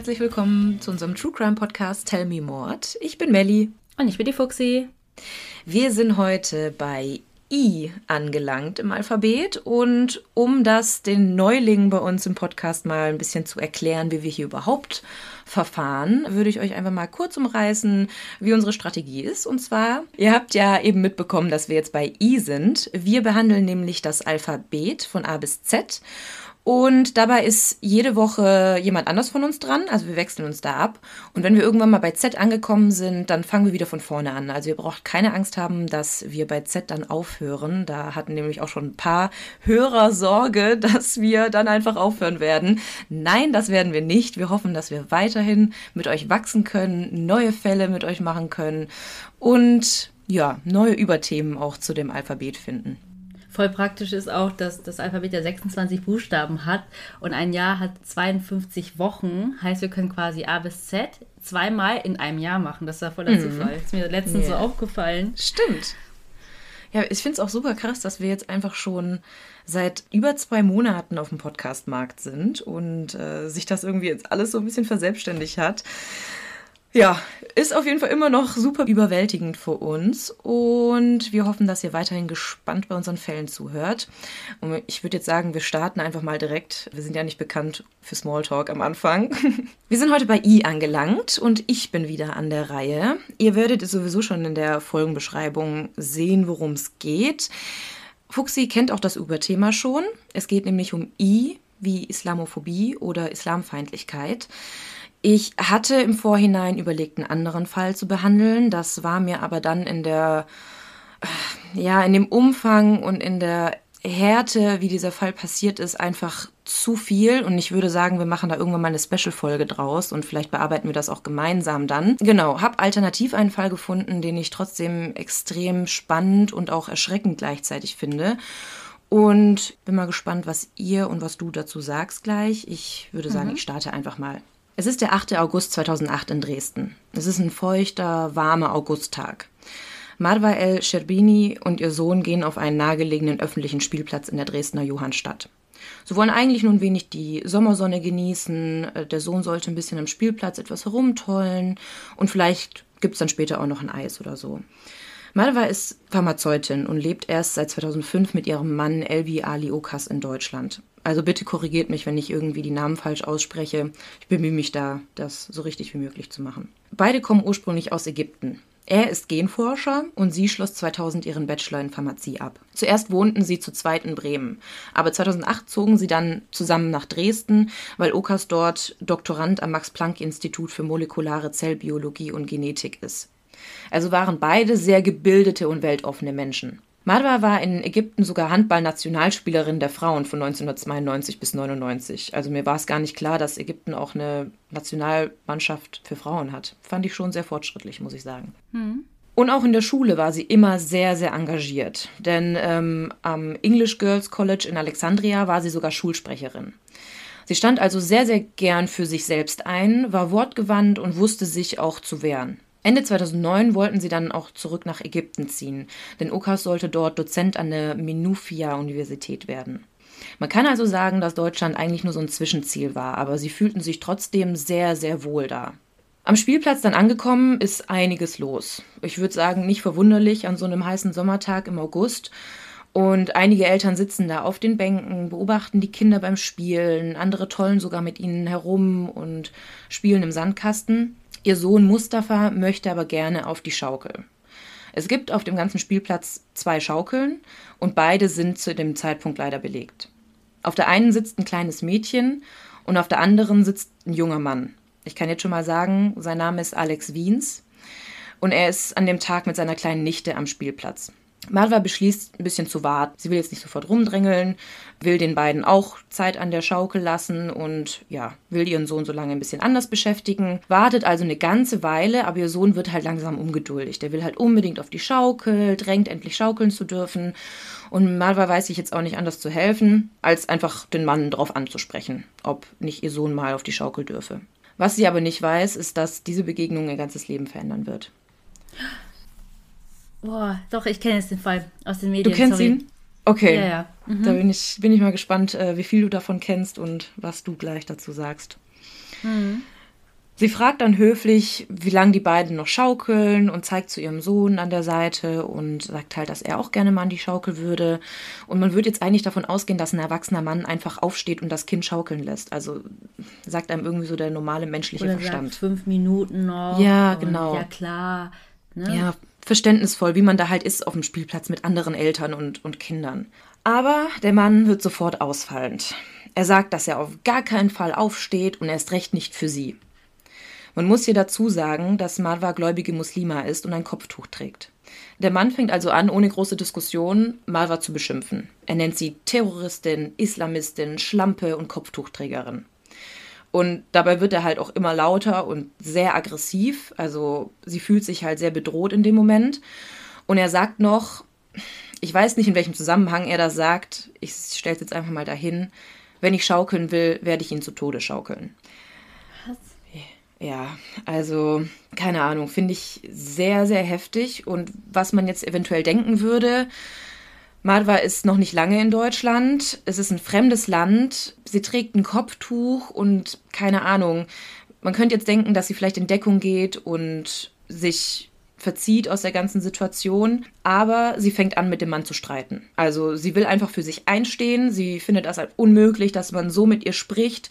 Herzlich willkommen zu unserem True Crime Podcast Tell Me Mord. Ich bin Melli. Und ich bin die Fuxi. Wir sind heute bei I angelangt im Alphabet und um das den Neulingen bei uns im Podcast mal ein bisschen zu erklären, wie wir hier überhaupt verfahren, würde ich euch einfach mal kurz umreißen, wie unsere Strategie ist. Und zwar, ihr habt ja eben mitbekommen, dass wir jetzt bei I sind. Wir behandeln nämlich das Alphabet von A bis Z und dabei ist jede Woche jemand anders von uns dran. Also wir wechseln uns da ab. Und wenn wir irgendwann mal bei Z angekommen sind, dann fangen wir wieder von vorne an. Also ihr braucht keine Angst haben, dass wir bei Z dann aufhören. Da hatten nämlich auch schon ein paar Hörer Sorge, dass wir dann einfach aufhören werden. Nein, das werden wir nicht. Wir hoffen, dass wir weiterhin mit euch wachsen können, neue Fälle mit euch machen können und ja, neue Überthemen auch zu dem Alphabet finden. Voll praktisch ist auch, dass das Alphabet ja 26 Buchstaben hat und ein Jahr hat 52 Wochen. Heißt, wir können quasi A bis Z zweimal in einem Jahr machen. Das war voll der mhm. Zufall. Ist mir letztens yeah. so aufgefallen. Stimmt. Ja, ich finde es auch super krass, dass wir jetzt einfach schon seit über zwei Monaten auf dem Podcastmarkt sind und äh, sich das irgendwie jetzt alles so ein bisschen verselbstständigt hat. Ja, ist auf jeden Fall immer noch super überwältigend für uns und wir hoffen, dass ihr weiterhin gespannt bei unseren Fällen zuhört. Und ich würde jetzt sagen, wir starten einfach mal direkt. Wir sind ja nicht bekannt für Smalltalk am Anfang. Wir sind heute bei I angelangt und ich bin wieder an der Reihe. Ihr werdet sowieso schon in der Folgenbeschreibung sehen, worum es geht. Fuxi kennt auch das Überthema schon. Es geht nämlich um I wie Islamophobie oder Islamfeindlichkeit. Ich hatte im Vorhinein überlegt, einen anderen Fall zu behandeln. Das war mir aber dann in der, ja, in dem Umfang und in der Härte, wie dieser Fall passiert ist, einfach zu viel. Und ich würde sagen, wir machen da irgendwann mal eine Special-Folge draus und vielleicht bearbeiten wir das auch gemeinsam dann. Genau, habe alternativ einen Fall gefunden, den ich trotzdem extrem spannend und auch erschreckend gleichzeitig finde. Und bin mal gespannt, was ihr und was du dazu sagst gleich. Ich würde sagen, mhm. ich starte einfach mal. Es ist der 8. August 2008 in Dresden. Es ist ein feuchter, warmer Augusttag. Marwa El Sherbini und ihr Sohn gehen auf einen nahegelegenen öffentlichen Spielplatz in der Dresdner Johannstadt. Sie wollen eigentlich nun wenig die Sommersonne genießen. Der Sohn sollte ein bisschen am Spielplatz etwas herumtollen und vielleicht gibt es dann später auch noch ein Eis oder so. Marwa ist Pharmazeutin und lebt erst seit 2005 mit ihrem Mann Elvi Ali Okas in Deutschland. Also bitte korrigiert mich, wenn ich irgendwie die Namen falsch ausspreche. Ich bemühe mich da, das so richtig wie möglich zu machen. Beide kommen ursprünglich aus Ägypten. Er ist Genforscher und sie schloss 2000 ihren Bachelor in Pharmazie ab. Zuerst wohnten sie zu zweit in Bremen, aber 2008 zogen sie dann zusammen nach Dresden, weil Okas dort Doktorand am Max-Planck-Institut für molekulare Zellbiologie und Genetik ist. Also waren beide sehr gebildete und weltoffene Menschen. Marwa war in Ägypten sogar Handball-Nationalspielerin der Frauen von 1992 bis 99. Also mir war es gar nicht klar, dass Ägypten auch eine Nationalmannschaft für Frauen hat. Fand ich schon sehr fortschrittlich, muss ich sagen. Mhm. Und auch in der Schule war sie immer sehr, sehr engagiert. Denn ähm, am English Girls College in Alexandria war sie sogar Schulsprecherin. Sie stand also sehr, sehr gern für sich selbst ein, war wortgewandt und wusste sich auch zu wehren. Ende 2009 wollten sie dann auch zurück nach Ägypten ziehen, denn Okas sollte dort Dozent an der Minufia-Universität werden. Man kann also sagen, dass Deutschland eigentlich nur so ein Zwischenziel war, aber sie fühlten sich trotzdem sehr, sehr wohl da. Am Spielplatz dann angekommen ist einiges los. Ich würde sagen, nicht verwunderlich an so einem heißen Sommertag im August. Und einige Eltern sitzen da auf den Bänken, beobachten die Kinder beim Spielen, andere tollen sogar mit ihnen herum und spielen im Sandkasten. Ihr Sohn Mustafa möchte aber gerne auf die Schaukel. Es gibt auf dem ganzen Spielplatz zwei Schaukeln und beide sind zu dem Zeitpunkt leider belegt. Auf der einen sitzt ein kleines Mädchen und auf der anderen sitzt ein junger Mann. Ich kann jetzt schon mal sagen, sein Name ist Alex Wiens und er ist an dem Tag mit seiner kleinen Nichte am Spielplatz. Marva beschließt, ein bisschen zu warten. Sie will jetzt nicht sofort rumdrängeln, will den beiden auch Zeit an der Schaukel lassen und ja, will ihren Sohn so lange ein bisschen anders beschäftigen. Wartet also eine ganze Weile, aber ihr Sohn wird halt langsam ungeduldig. Der will halt unbedingt auf die Schaukel, drängt endlich schaukeln zu dürfen. Und Marva weiß sich jetzt auch nicht anders zu helfen, als einfach den Mann darauf anzusprechen, ob nicht ihr Sohn mal auf die Schaukel dürfe. Was sie aber nicht weiß, ist, dass diese Begegnung ihr ganzes Leben verändern wird. Boah, doch, ich kenne jetzt den Fall aus den Medien. Du kennst sorry. ihn? Okay. Ja, ja. Mhm. Da bin ich, bin ich mal gespannt, äh, wie viel du davon kennst und was du gleich dazu sagst. Mhm. Sie fragt dann höflich, wie lange die beiden noch schaukeln und zeigt zu ihrem Sohn an der Seite und sagt halt, dass er auch gerne mal an die Schaukel würde. Und man würde jetzt eigentlich davon ausgehen, dass ein erwachsener Mann einfach aufsteht und das Kind schaukeln lässt. Also sagt einem irgendwie so der normale menschliche Oder Verstand. Sagt fünf Minuten noch. Ja, genau. Ja, klar. Ne? Ja, verständnisvoll, wie man da halt ist auf dem Spielplatz mit anderen Eltern und, und Kindern. Aber der Mann wird sofort ausfallend. Er sagt, dass er auf gar keinen Fall aufsteht und erst recht nicht für sie. Man muss hier dazu sagen, dass Marwa gläubige Muslima ist und ein Kopftuch trägt. Der Mann fängt also an, ohne große Diskussion Marwa zu beschimpfen. Er nennt sie Terroristin, Islamistin, Schlampe und Kopftuchträgerin. Und dabei wird er halt auch immer lauter und sehr aggressiv. Also sie fühlt sich halt sehr bedroht in dem Moment. Und er sagt noch, ich weiß nicht, in welchem Zusammenhang er das sagt, ich stelle es jetzt einfach mal dahin, wenn ich schaukeln will, werde ich ihn zu Tode schaukeln. Was? Ja, also keine Ahnung, finde ich sehr, sehr heftig. Und was man jetzt eventuell denken würde, Marwa ist noch nicht lange in Deutschland. Es ist ein fremdes Land. Sie trägt ein Kopftuch und keine Ahnung. Man könnte jetzt denken, dass sie vielleicht in Deckung geht und sich verzieht aus der ganzen Situation, aber sie fängt an, mit dem Mann zu streiten. Also sie will einfach für sich einstehen, sie findet das halt unmöglich, dass man so mit ihr spricht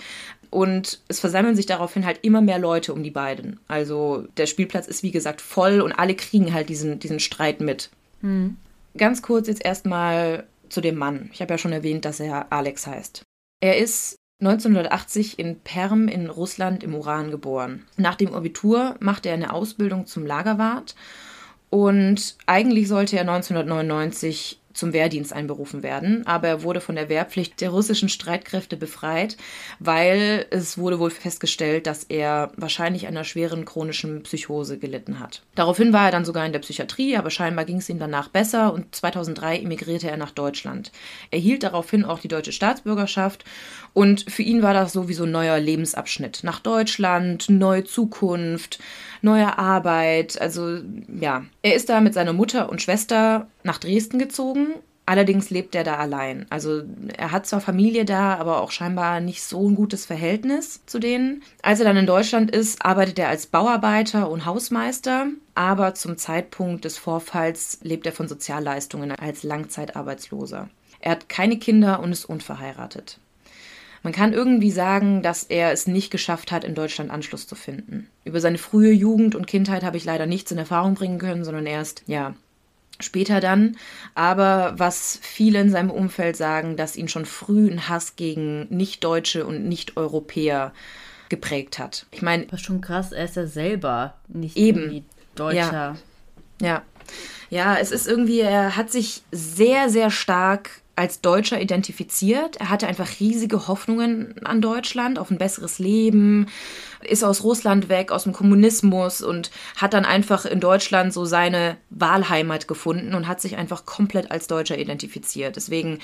und es versammeln sich daraufhin halt immer mehr Leute um die beiden. Also der Spielplatz ist wie gesagt voll und alle kriegen halt diesen, diesen Streit mit. Hm. Ganz kurz jetzt erstmal zu dem Mann. Ich habe ja schon erwähnt, dass er Alex heißt. Er ist 1980 in Perm in Russland im Uran geboren. Nach dem Abitur machte er eine Ausbildung zum Lagerwart und eigentlich sollte er 1999 zum Wehrdienst einberufen werden, aber er wurde von der Wehrpflicht der russischen Streitkräfte befreit, weil es wurde wohl festgestellt, dass er wahrscheinlich einer schweren chronischen Psychose gelitten hat. Daraufhin war er dann sogar in der Psychiatrie, aber scheinbar ging es ihm danach besser und 2003 emigrierte er nach Deutschland. Er hielt daraufhin auch die deutsche Staatsbürgerschaft und für ihn war das sowieso ein neuer Lebensabschnitt. Nach Deutschland, neue Zukunft, neue Arbeit. Also ja, er ist da mit seiner Mutter und Schwester nach Dresden gezogen. Allerdings lebt er da allein. Also er hat zwar Familie da, aber auch scheinbar nicht so ein gutes Verhältnis zu denen. Als er dann in Deutschland ist, arbeitet er als Bauarbeiter und Hausmeister, aber zum Zeitpunkt des Vorfalls lebt er von Sozialleistungen als Langzeitarbeitsloser. Er hat keine Kinder und ist unverheiratet. Man kann irgendwie sagen, dass er es nicht geschafft hat, in Deutschland Anschluss zu finden. Über seine frühe Jugend und Kindheit habe ich leider nichts in Erfahrung bringen können, sondern erst, ja, später dann. Aber was viele in seinem Umfeld sagen, dass ihn schon früh ein Hass gegen Nicht-Deutsche und Nicht-Europäer geprägt hat. Ich meine. Was schon krass, er ist ja selber nicht eben Deutscher. Ja. ja. Ja, es ist irgendwie, er hat sich sehr, sehr stark als Deutscher identifiziert. Er hatte einfach riesige Hoffnungen an Deutschland, auf ein besseres Leben, ist aus Russland weg, aus dem Kommunismus und hat dann einfach in Deutschland so seine Wahlheimat gefunden und hat sich einfach komplett als Deutscher identifiziert. Deswegen,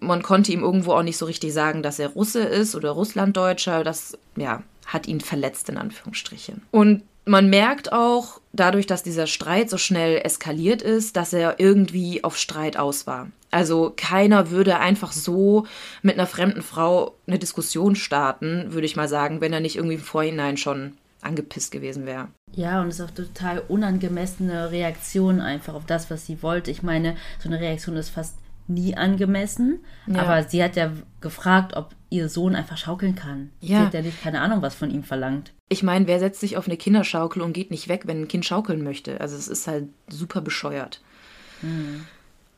man konnte ihm irgendwo auch nicht so richtig sagen, dass er Russe ist oder Russlanddeutscher. Das, ja, hat ihn verletzt, in Anführungsstrichen. Und man merkt auch, dadurch, dass dieser Streit so schnell eskaliert ist, dass er irgendwie auf Streit aus war. Also keiner würde einfach so mit einer fremden Frau eine Diskussion starten, würde ich mal sagen, wenn er nicht irgendwie im Vorhinein schon angepisst gewesen wäre. Ja, und es ist auch total unangemessene Reaktion einfach auf das, was sie wollte. Ich meine, so eine Reaktion ist fast nie angemessen, ja. aber sie hat ja gefragt, ob ihr Sohn einfach schaukeln kann. Ja. Sie hat ja nicht keine Ahnung, was von ihm verlangt. Ich meine, wer setzt sich auf eine Kinderschaukel und geht nicht weg, wenn ein Kind schaukeln möchte? Also es ist halt super bescheuert. Hm.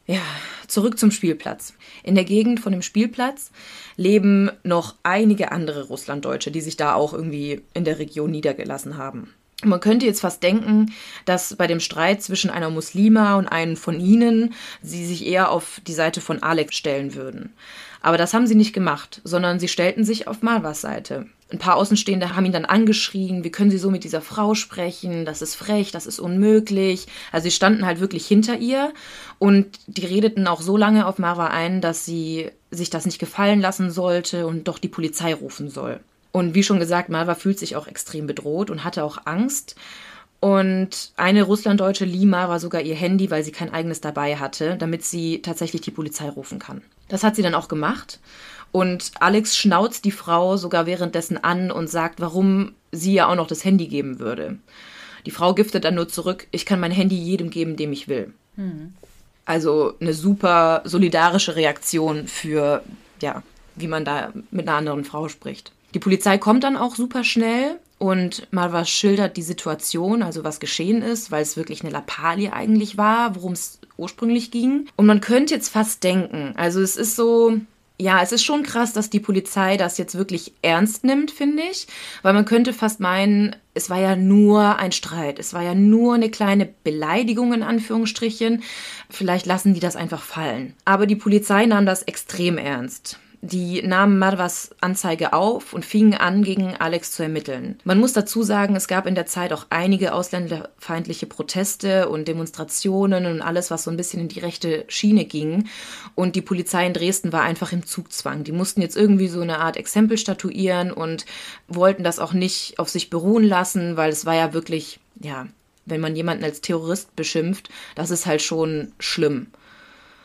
Ja, zurück zum Spielplatz. In der Gegend von dem Spielplatz leben noch einige andere Russlanddeutsche, die sich da auch irgendwie in der Region niedergelassen haben. Man könnte jetzt fast denken, dass bei dem Streit zwischen einer Muslima und einem von ihnen sie sich eher auf die Seite von Alex stellen würden. Aber das haben sie nicht gemacht, sondern sie stellten sich auf Malwas Seite. Ein paar Außenstehende haben ihn dann angeschrien, wie können Sie so mit dieser Frau sprechen, das ist frech, das ist unmöglich. Also sie standen halt wirklich hinter ihr und die redeten auch so lange auf Marwa ein, dass sie sich das nicht gefallen lassen sollte und doch die Polizei rufen soll. Und wie schon gesagt, Marwa fühlt sich auch extrem bedroht und hatte auch Angst. Und eine Russlanddeutsche Lima war sogar ihr Handy, weil sie kein eigenes dabei hatte, damit sie tatsächlich die Polizei rufen kann. Das hat sie dann auch gemacht. Und Alex schnauzt die Frau sogar währenddessen an und sagt, warum sie ja auch noch das Handy geben würde. Die Frau giftet dann nur zurück, ich kann mein Handy jedem geben, dem ich will. Mhm. Also eine super solidarische Reaktion für, ja, wie man da mit einer anderen Frau spricht. Die Polizei kommt dann auch super schnell und Malva schildert die Situation, also was geschehen ist, weil es wirklich eine Lappalie eigentlich war, worum es ursprünglich ging. Und man könnte jetzt fast denken, also es ist so, ja, es ist schon krass, dass die Polizei das jetzt wirklich ernst nimmt, finde ich. Weil man könnte fast meinen, es war ja nur ein Streit. Es war ja nur eine kleine Beleidigung in Anführungsstrichen. Vielleicht lassen die das einfach fallen. Aber die Polizei nahm das extrem ernst. Die nahmen Marwas Anzeige auf und fingen an, gegen Alex zu ermitteln. Man muss dazu sagen, es gab in der Zeit auch einige ausländerfeindliche Proteste und Demonstrationen und alles, was so ein bisschen in die rechte Schiene ging. Und die Polizei in Dresden war einfach im Zugzwang. Die mussten jetzt irgendwie so eine Art Exempel statuieren und wollten das auch nicht auf sich beruhen lassen, weil es war ja wirklich, ja, wenn man jemanden als Terrorist beschimpft, das ist halt schon schlimm.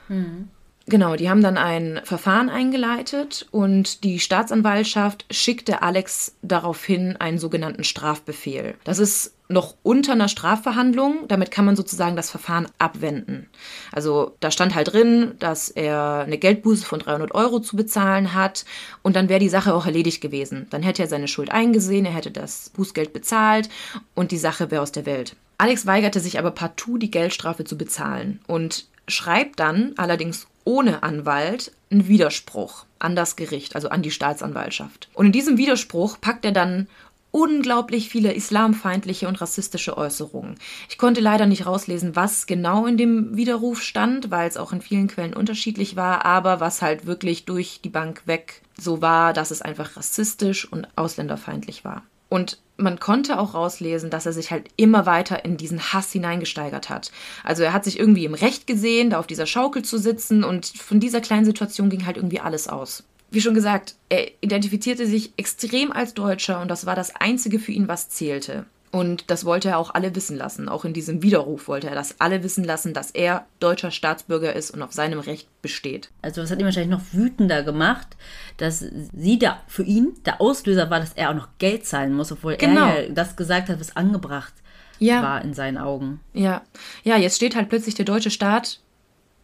Mhm. Genau, die haben dann ein Verfahren eingeleitet und die Staatsanwaltschaft schickte Alex daraufhin einen sogenannten Strafbefehl. Das ist noch unter einer Strafverhandlung, damit kann man sozusagen das Verfahren abwenden. Also da stand halt drin, dass er eine Geldbuße von 300 Euro zu bezahlen hat und dann wäre die Sache auch erledigt gewesen. Dann hätte er seine Schuld eingesehen, er hätte das Bußgeld bezahlt und die Sache wäre aus der Welt. Alex weigerte sich aber partout, die Geldstrafe zu bezahlen und schreibt dann allerdings ohne Anwalt einen Widerspruch an das Gericht, also an die Staatsanwaltschaft. Und in diesem Widerspruch packt er dann unglaublich viele islamfeindliche und rassistische Äußerungen. Ich konnte leider nicht rauslesen, was genau in dem Widerruf stand, weil es auch in vielen Quellen unterschiedlich war, aber was halt wirklich durch die Bank weg so war, dass es einfach rassistisch und ausländerfeindlich war. Und man konnte auch rauslesen, dass er sich halt immer weiter in diesen Hass hineingesteigert hat. Also er hat sich irgendwie im Recht gesehen, da auf dieser Schaukel zu sitzen und von dieser kleinen Situation ging halt irgendwie alles aus. Wie schon gesagt, er identifizierte sich extrem als Deutscher und das war das Einzige für ihn, was zählte. Und das wollte er auch alle wissen lassen. Auch in diesem Widerruf wollte er das alle wissen lassen, dass er deutscher Staatsbürger ist und auf seinem Recht besteht. Also das hat ihn wahrscheinlich noch wütender gemacht, dass sie da für ihn der Auslöser war, dass er auch noch Geld zahlen muss, obwohl genau. er ja das gesagt hat, was angebracht ja. war in seinen Augen. Ja. Ja, jetzt steht halt plötzlich der deutsche Staat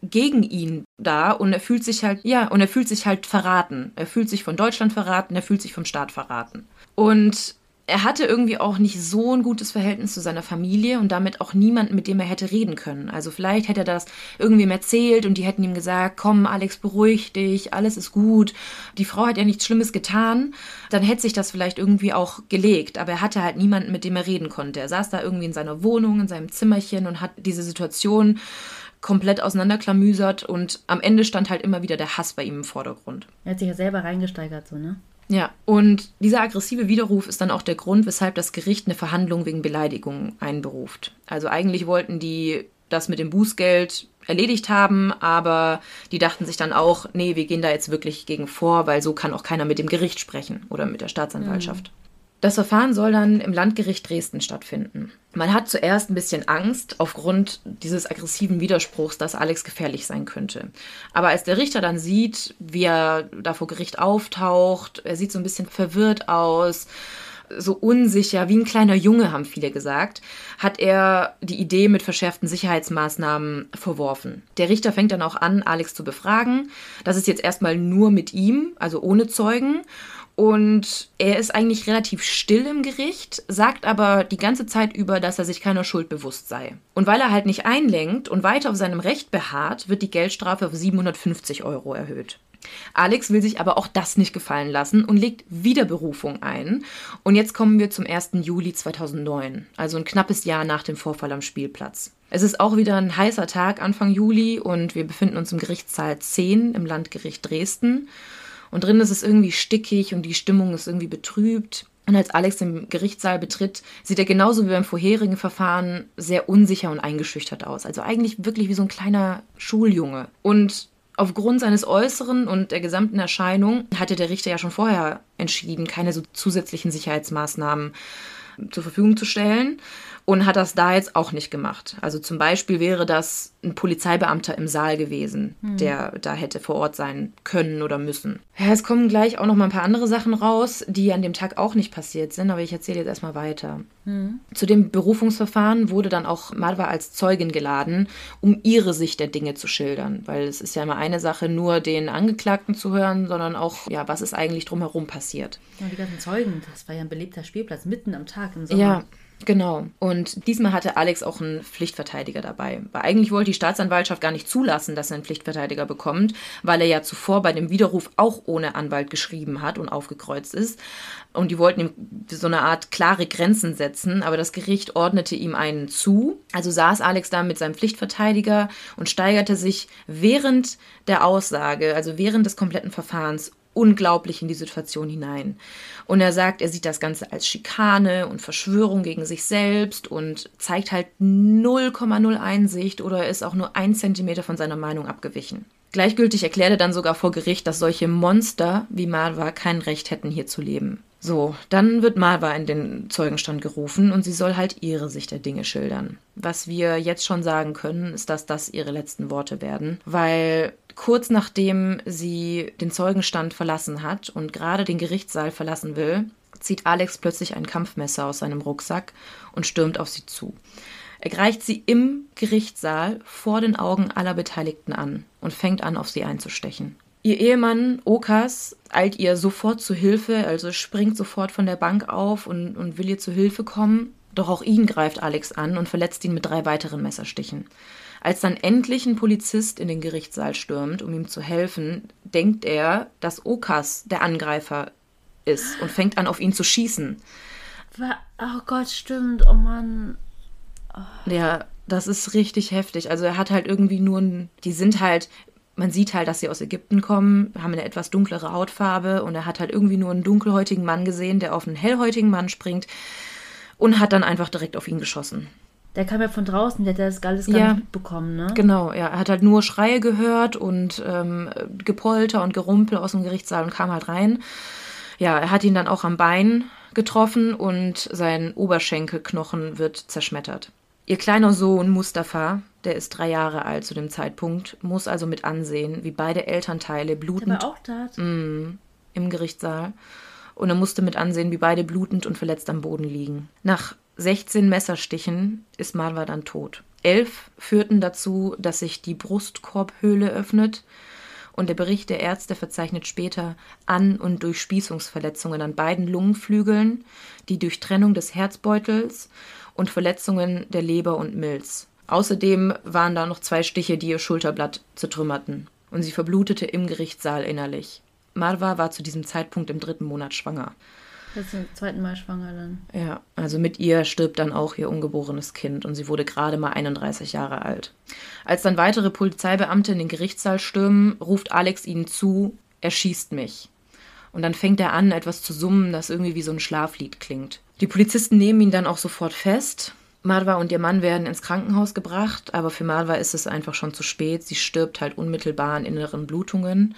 gegen ihn da und er fühlt sich halt, ja, und er fühlt sich halt verraten. Er fühlt sich von Deutschland verraten, er fühlt sich vom Staat verraten. Und er hatte irgendwie auch nicht so ein gutes Verhältnis zu seiner Familie und damit auch niemanden, mit dem er hätte reden können. Also vielleicht hätte er das irgendwem erzählt und die hätten ihm gesagt, komm Alex, beruhig dich, alles ist gut. Die Frau hat ja nichts Schlimmes getan. Dann hätte sich das vielleicht irgendwie auch gelegt. Aber er hatte halt niemanden, mit dem er reden konnte. Er saß da irgendwie in seiner Wohnung, in seinem Zimmerchen und hat diese Situation komplett auseinanderklamüsert und am Ende stand halt immer wieder der Hass bei ihm im Vordergrund. Er hat sich ja selber reingesteigert, so, ne? Ja, und dieser aggressive Widerruf ist dann auch der Grund, weshalb das Gericht eine Verhandlung wegen Beleidigung einberuft. Also eigentlich wollten die das mit dem Bußgeld erledigt haben, aber die dachten sich dann auch, nee, wir gehen da jetzt wirklich gegen vor, weil so kann auch keiner mit dem Gericht sprechen oder mit der Staatsanwaltschaft. Mhm. Das Verfahren soll dann im Landgericht Dresden stattfinden. Man hat zuerst ein bisschen Angst aufgrund dieses aggressiven Widerspruchs, dass Alex gefährlich sein könnte. Aber als der Richter dann sieht, wie er da vor Gericht auftaucht, er sieht so ein bisschen verwirrt aus, so unsicher, wie ein kleiner Junge, haben viele gesagt, hat er die Idee mit verschärften Sicherheitsmaßnahmen verworfen. Der Richter fängt dann auch an, Alex zu befragen. Das ist jetzt erstmal nur mit ihm, also ohne Zeugen. Und er ist eigentlich relativ still im Gericht, sagt aber die ganze Zeit über, dass er sich keiner Schuld bewusst sei. Und weil er halt nicht einlenkt und weiter auf seinem Recht beharrt, wird die Geldstrafe auf 750 Euro erhöht. Alex will sich aber auch das nicht gefallen lassen und legt Wiederberufung ein. Und jetzt kommen wir zum 1. Juli 2009, also ein knappes Jahr nach dem Vorfall am Spielplatz. Es ist auch wieder ein heißer Tag Anfang Juli und wir befinden uns im Gerichtssaal 10 im Landgericht Dresden. Und drin ist es irgendwie stickig und die Stimmung ist irgendwie betrübt. Und als Alex den Gerichtssaal betritt, sieht er genauso wie beim vorherigen Verfahren sehr unsicher und eingeschüchtert aus. Also eigentlich wirklich wie so ein kleiner Schuljunge. Und aufgrund seines Äußeren und der gesamten Erscheinung hatte der Richter ja schon vorher entschieden, keine so zusätzlichen Sicherheitsmaßnahmen zur Verfügung zu stellen und hat das da jetzt auch nicht gemacht. Also zum Beispiel wäre das ein Polizeibeamter im Saal gewesen, mhm. der da hätte vor Ort sein können oder müssen. Ja, es kommen gleich auch noch mal ein paar andere Sachen raus, die an dem Tag auch nicht passiert sind, aber ich erzähle jetzt erstmal weiter. Mhm. Zu dem Berufungsverfahren wurde dann auch Marwa als Zeugin geladen, um ihre Sicht der Dinge zu schildern, weil es ist ja immer eine Sache, nur den Angeklagten zu hören, sondern auch, ja, was ist eigentlich drumherum passiert. Ja, die ganzen Zeugen, das war ja ein belebter Spielplatz mitten am Tag im Sommer. Ja, Genau. Und diesmal hatte Alex auch einen Pflichtverteidiger dabei. Weil eigentlich wollte die Staatsanwaltschaft gar nicht zulassen, dass er einen Pflichtverteidiger bekommt, weil er ja zuvor bei dem Widerruf auch ohne Anwalt geschrieben hat und aufgekreuzt ist. Und die wollten ihm so eine Art klare Grenzen setzen, aber das Gericht ordnete ihm einen zu. Also saß Alex da mit seinem Pflichtverteidiger und steigerte sich während der Aussage, also während des kompletten Verfahrens, unglaublich in die Situation hinein. Und er sagt, er sieht das Ganze als Schikane und Verschwörung gegen sich selbst und zeigt halt 0,0 Einsicht oder ist auch nur ein Zentimeter von seiner Meinung abgewichen. Gleichgültig erklärte dann sogar vor Gericht, dass solche Monster wie Marwa kein Recht hätten, hier zu leben. So, dann wird Marwa in den Zeugenstand gerufen und sie soll halt ihre Sicht der Dinge schildern. Was wir jetzt schon sagen können, ist, dass das ihre letzten Worte werden, weil kurz nachdem sie den Zeugenstand verlassen hat und gerade den Gerichtssaal verlassen will, zieht Alex plötzlich ein Kampfmesser aus seinem Rucksack und stürmt auf sie zu. Er greift sie im Gerichtssaal vor den Augen aller Beteiligten an und fängt an, auf sie einzustechen. Ihr Ehemann Okas eilt ihr sofort zu Hilfe, also springt sofort von der Bank auf und, und will ihr zu Hilfe kommen. Doch auch ihn greift Alex an und verletzt ihn mit drei weiteren Messerstichen. Als dann endlich ein Polizist in den Gerichtssaal stürmt, um ihm zu helfen, denkt er, dass Okas der Angreifer ist und fängt an, auf ihn zu schießen. Oh Gott, stimmt. Oh Mann. Ja, das ist richtig heftig. Also er hat halt irgendwie nur ein, die sind halt, man sieht halt, dass sie aus Ägypten kommen, haben eine etwas dunklere Hautfarbe und er hat halt irgendwie nur einen dunkelhäutigen Mann gesehen, der auf einen hellhäutigen Mann springt und hat dann einfach direkt auf ihn geschossen. Der kam ja von draußen, der hat das alles gar ja, nicht mitbekommen, ne? Genau, ja. Er hat halt nur Schreie gehört und ähm, Gepolter und Gerumpel aus dem Gerichtssaal und kam halt rein. Ja, er hat ihn dann auch am Bein getroffen und sein Oberschenkelknochen wird zerschmettert. Ihr kleiner Sohn Mustafa, der ist drei Jahre alt zu dem Zeitpunkt, muss also mit ansehen, wie beide Elternteile blutend. Der war auch da? Mm, Im Gerichtssaal. Und er musste mit ansehen, wie beide blutend und verletzt am Boden liegen. Nach 16 Messerstichen ist Marwa dann tot. Elf führten dazu, dass sich die Brustkorbhöhle öffnet und der Bericht der Ärzte verzeichnet später An- und Durchspießungsverletzungen an beiden Lungenflügeln, die Durchtrennung des Herzbeutels und Verletzungen der Leber und Milz. Außerdem waren da noch zwei Stiche, die ihr Schulterblatt zertrümmerten. Und sie verblutete im Gerichtssaal innerlich. Marwa war zu diesem Zeitpunkt im dritten Monat schwanger. Jetzt zum zweiten Mal schwanger dann. Ja, also mit ihr stirbt dann auch ihr ungeborenes Kind und sie wurde gerade mal 31 Jahre alt. Als dann weitere Polizeibeamte in den Gerichtssaal stürmen, ruft Alex ihnen zu, er schießt mich. Und dann fängt er an, etwas zu summen, das irgendwie wie so ein Schlaflied klingt. Die Polizisten nehmen ihn dann auch sofort fest. Marwa und ihr Mann werden ins Krankenhaus gebracht, aber für Marwa ist es einfach schon zu spät. Sie stirbt halt unmittelbar an inneren Blutungen.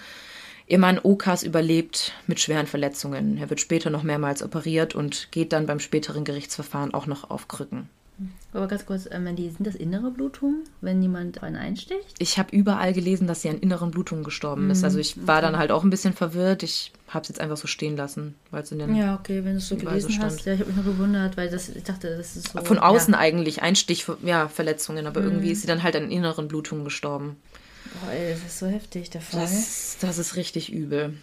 Ihr Mann Okas überlebt mit schweren Verletzungen. Er wird später noch mehrmals operiert und geht dann beim späteren Gerichtsverfahren auch noch auf Krücken. Aber ganz kurz, ähm, die, sind das innere Blutungen, wenn jemand einen einsticht? Ich habe überall gelesen, dass sie an inneren Blutungen gestorben mhm. ist. Also ich war okay. dann halt auch ein bisschen verwirrt. Ich habe es jetzt einfach so stehen lassen, weil es in den Ja, okay, wenn du es so gelesen stand. hast. Ja, ich habe mich nur gewundert, weil das, ich dachte, das ist so... Von außen ja. eigentlich Einstich, ja, Verletzungen, aber mhm. irgendwie ist sie dann halt an inneren Blutungen gestorben. Boah, ey, das ist so heftig, der Fall. Das, das ist richtig übel.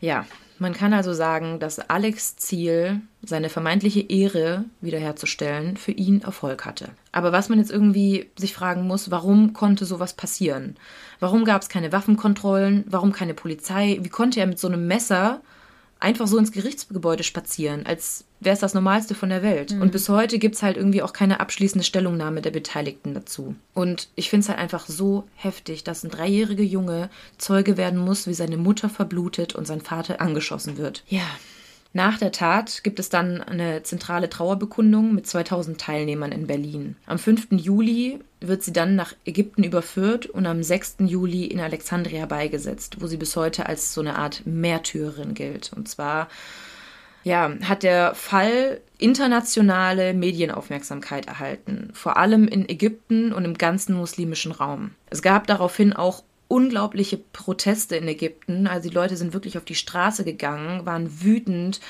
Ja, man kann also sagen, dass Alex Ziel, seine vermeintliche Ehre wiederherzustellen, für ihn Erfolg hatte. Aber was man jetzt irgendwie sich fragen muss, warum konnte sowas passieren? Warum gab es keine Waffenkontrollen? Warum keine Polizei? Wie konnte er mit so einem Messer einfach so ins Gerichtsgebäude spazieren, als wäre es das Normalste von der Welt. Mhm. Und bis heute gibt es halt irgendwie auch keine abschließende Stellungnahme der Beteiligten dazu. Und ich finde es halt einfach so heftig, dass ein dreijähriger Junge Zeuge werden muss, wie seine Mutter verblutet und sein Vater angeschossen wird. Ja, nach der Tat gibt es dann eine zentrale Trauerbekundung mit 2000 Teilnehmern in Berlin. Am 5. Juli wird sie dann nach Ägypten überführt und am 6. Juli in Alexandria beigesetzt, wo sie bis heute als so eine Art Märtyrerin gilt. Und zwar ja, hat der Fall internationale Medienaufmerksamkeit erhalten, vor allem in Ägypten und im ganzen muslimischen Raum. Es gab daraufhin auch unglaubliche Proteste in Ägypten, also die Leute sind wirklich auf die Straße gegangen, waren wütend,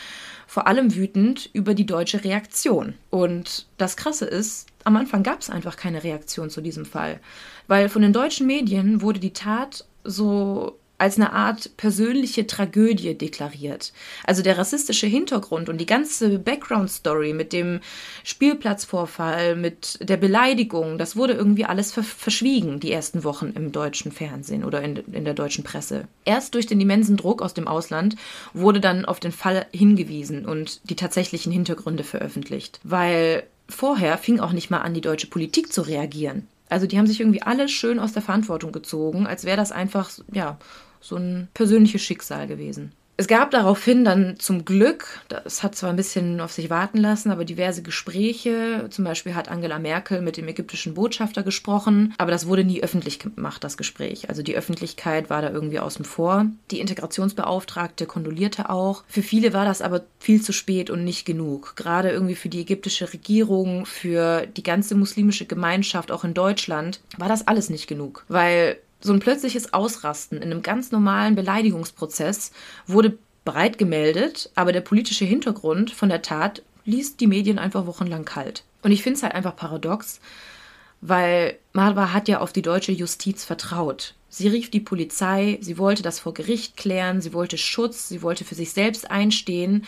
vor allem wütend über die deutsche Reaktion. Und das Krasse ist, am Anfang gab es einfach keine Reaktion zu diesem Fall, weil von den deutschen Medien wurde die Tat so als eine Art persönliche Tragödie deklariert. Also der rassistische Hintergrund und die ganze Background-Story mit dem Spielplatzvorfall, mit der Beleidigung, das wurde irgendwie alles verschwiegen, die ersten Wochen im deutschen Fernsehen oder in, in der deutschen Presse. Erst durch den immensen Druck aus dem Ausland wurde dann auf den Fall hingewiesen und die tatsächlichen Hintergründe veröffentlicht. Weil vorher fing auch nicht mal an, die deutsche Politik zu reagieren. Also die haben sich irgendwie alle schön aus der Verantwortung gezogen, als wäre das einfach, ja, so ein persönliches Schicksal gewesen. Es gab daraufhin dann zum Glück, das hat zwar ein bisschen auf sich warten lassen, aber diverse Gespräche. Zum Beispiel hat Angela Merkel mit dem ägyptischen Botschafter gesprochen, aber das wurde nie öffentlich gemacht, das Gespräch. Also die Öffentlichkeit war da irgendwie außen vor. Die Integrationsbeauftragte kondolierte auch. Für viele war das aber viel zu spät und nicht genug. Gerade irgendwie für die ägyptische Regierung, für die ganze muslimische Gemeinschaft, auch in Deutschland, war das alles nicht genug. Weil so ein plötzliches Ausrasten in einem ganz normalen Beleidigungsprozess wurde bereit gemeldet, aber der politische Hintergrund von der Tat ließ die Medien einfach wochenlang kalt. Und ich finde es halt einfach paradox, weil Marwa hat ja auf die deutsche Justiz vertraut. Sie rief die Polizei, sie wollte das vor Gericht klären, sie wollte Schutz, sie wollte für sich selbst einstehen,